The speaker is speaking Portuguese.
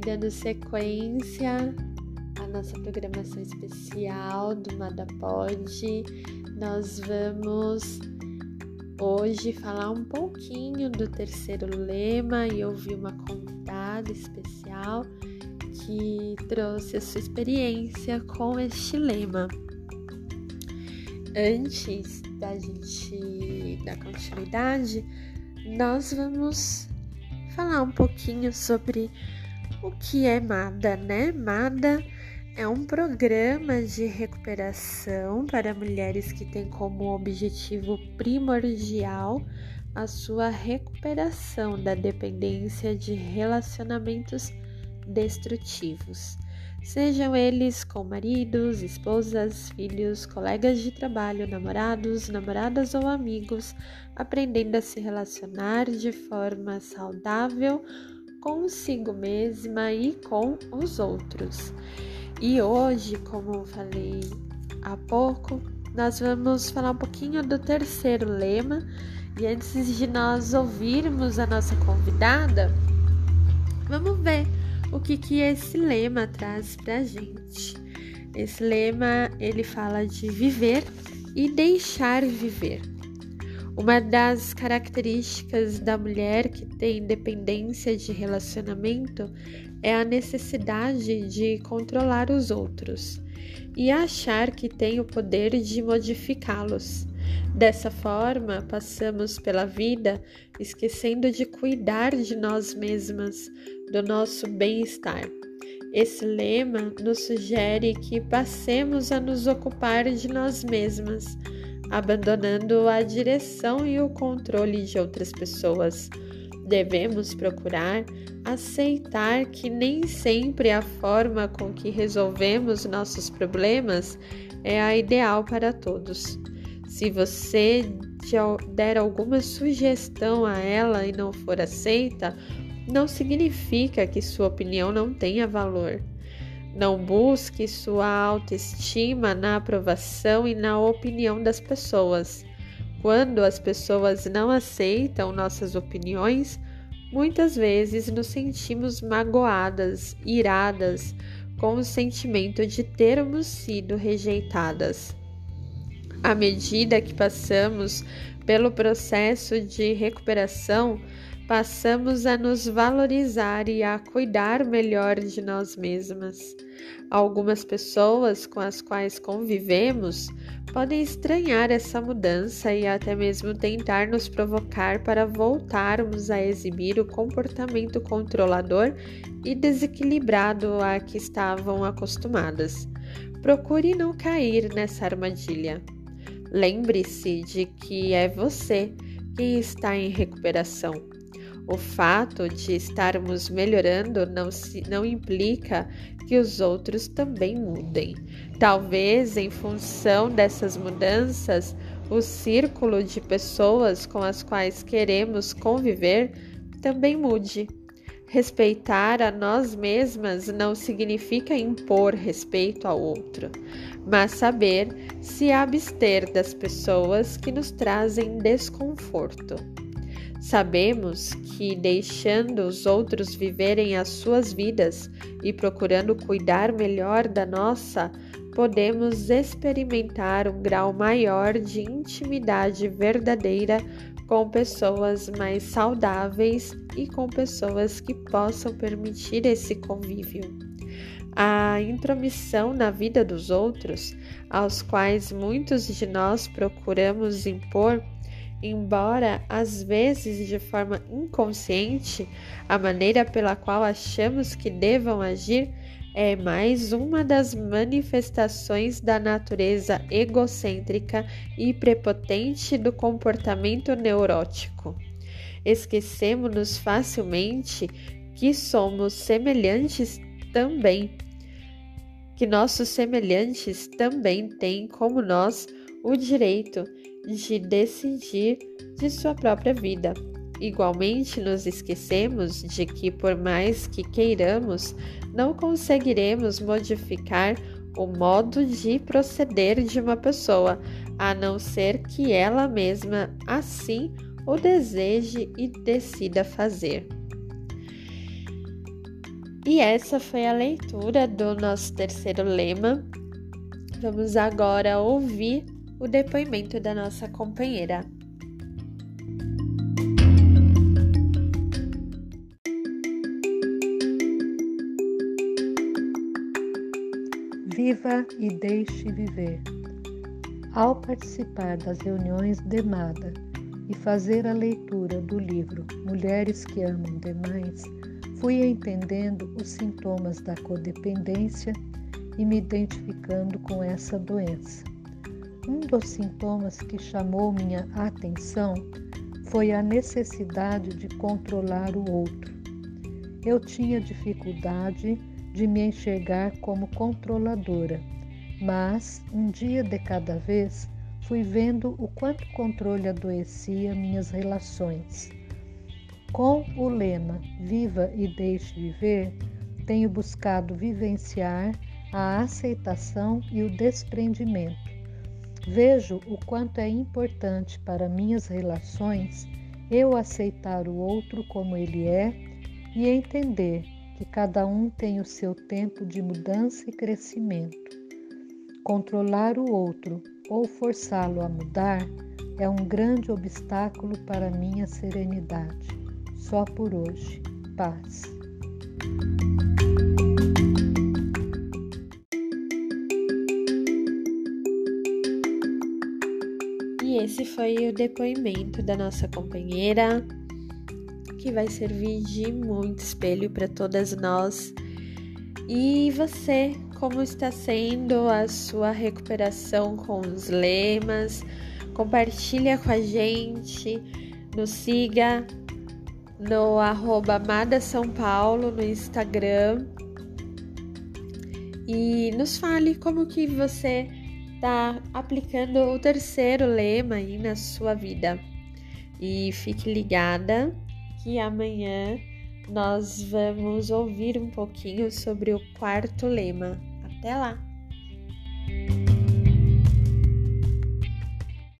E dando sequência à nossa programação especial do Mada Pod, nós vamos hoje falar um pouquinho do terceiro lema e ouvir uma convidada especial que trouxe a sua experiência com este lema. Antes da gente dar continuidade, nós vamos falar um pouquinho sobre o que é MADA, né? MADA é um programa de recuperação para mulheres que tem como objetivo primordial a sua recuperação da dependência de relacionamentos destrutivos, sejam eles com maridos, esposas, filhos, colegas de trabalho, namorados, namoradas ou amigos, aprendendo a se relacionar de forma saudável consigo mesma e com os outros. E hoje, como eu falei há pouco, nós vamos falar um pouquinho do terceiro lema. E antes de nós ouvirmos a nossa convidada, vamos ver o que, que esse lema traz pra gente. Esse lema ele fala de viver e deixar viver. Uma das características da mulher que tem dependência de relacionamento é a necessidade de controlar os outros e achar que tem o poder de modificá-los. Dessa forma, passamos pela vida esquecendo de cuidar de nós mesmas, do nosso bem-estar. Esse lema nos sugere que passemos a nos ocupar de nós mesmas, abandonando a direção e o controle de outras pessoas. Devemos procurar aceitar que nem sempre a forma com que resolvemos nossos problemas é a ideal para todos. Se você der alguma sugestão a ela e não for aceita, não significa que sua opinião não tenha valor. Não busque sua autoestima na aprovação e na opinião das pessoas. Quando as pessoas não aceitam nossas opiniões, muitas vezes nos sentimos magoadas, iradas, com o sentimento de termos sido rejeitadas. À medida que passamos pelo processo de recuperação, passamos a nos valorizar e a cuidar melhor de nós mesmas. Algumas pessoas com as quais convivemos podem estranhar essa mudança e até mesmo tentar nos provocar para voltarmos a exibir o comportamento controlador e desequilibrado a que estavam acostumadas. Procure não cair nessa armadilha. Lembre-se de que é você quem está em recuperação o fato de estarmos melhorando não, se, não implica que os outros também mudem. Talvez, em função dessas mudanças, o círculo de pessoas com as quais queremos conviver também mude. Respeitar a nós mesmas não significa impor respeito ao outro, mas saber se abster das pessoas que nos trazem desconforto. Sabemos que, deixando os outros viverem as suas vidas e procurando cuidar melhor da nossa, podemos experimentar um grau maior de intimidade verdadeira com pessoas mais saudáveis e com pessoas que possam permitir esse convívio. A intromissão na vida dos outros, aos quais muitos de nós procuramos impor, embora às vezes de forma inconsciente, a maneira pela qual achamos que devam agir é mais uma das manifestações da natureza egocêntrica e prepotente do comportamento neurótico. Esquecemos-nos facilmente que somos semelhantes também, que nossos semelhantes também têm, como nós, o direito de decidir de sua própria vida. Igualmente, nos esquecemos de que, por mais que queiramos, não conseguiremos modificar o modo de proceder de uma pessoa, a não ser que ela mesma assim o deseje e decida fazer. E essa foi a leitura do nosso terceiro lema. Vamos agora ouvir o depoimento da nossa companheira. Viva e deixe viver. Ao participar das reuniões de MADA e fazer a leitura do livro Mulheres que Amam Demais, fui entendendo os sintomas da codependência e me identificando com essa doença. Um dos sintomas que chamou minha atenção foi a necessidade de controlar o outro. Eu tinha dificuldade de me enxergar como controladora, mas um dia de cada vez fui vendo o quanto controle adoecia minhas relações. Com o lema Viva e Deixe Viver, tenho buscado vivenciar a aceitação e o desprendimento. Vejo o quanto é importante para minhas relações eu aceitar o outro como ele é e entender que cada um tem o seu tempo de mudança e crescimento. Controlar o outro ou forçá-lo a mudar é um grande obstáculo para minha serenidade. Só por hoje. Paz. E esse foi o depoimento da nossa companheira, que vai servir de muito espelho para todas nós. E você, como está sendo a sua recuperação com os lemas? Compartilha com a gente, nos siga no arroba Amada São Paulo no Instagram e nos fale como que você está aplicando o terceiro lema aí na sua vida. E fique ligada que amanhã nós vamos ouvir um pouquinho sobre o quarto lema. Até lá!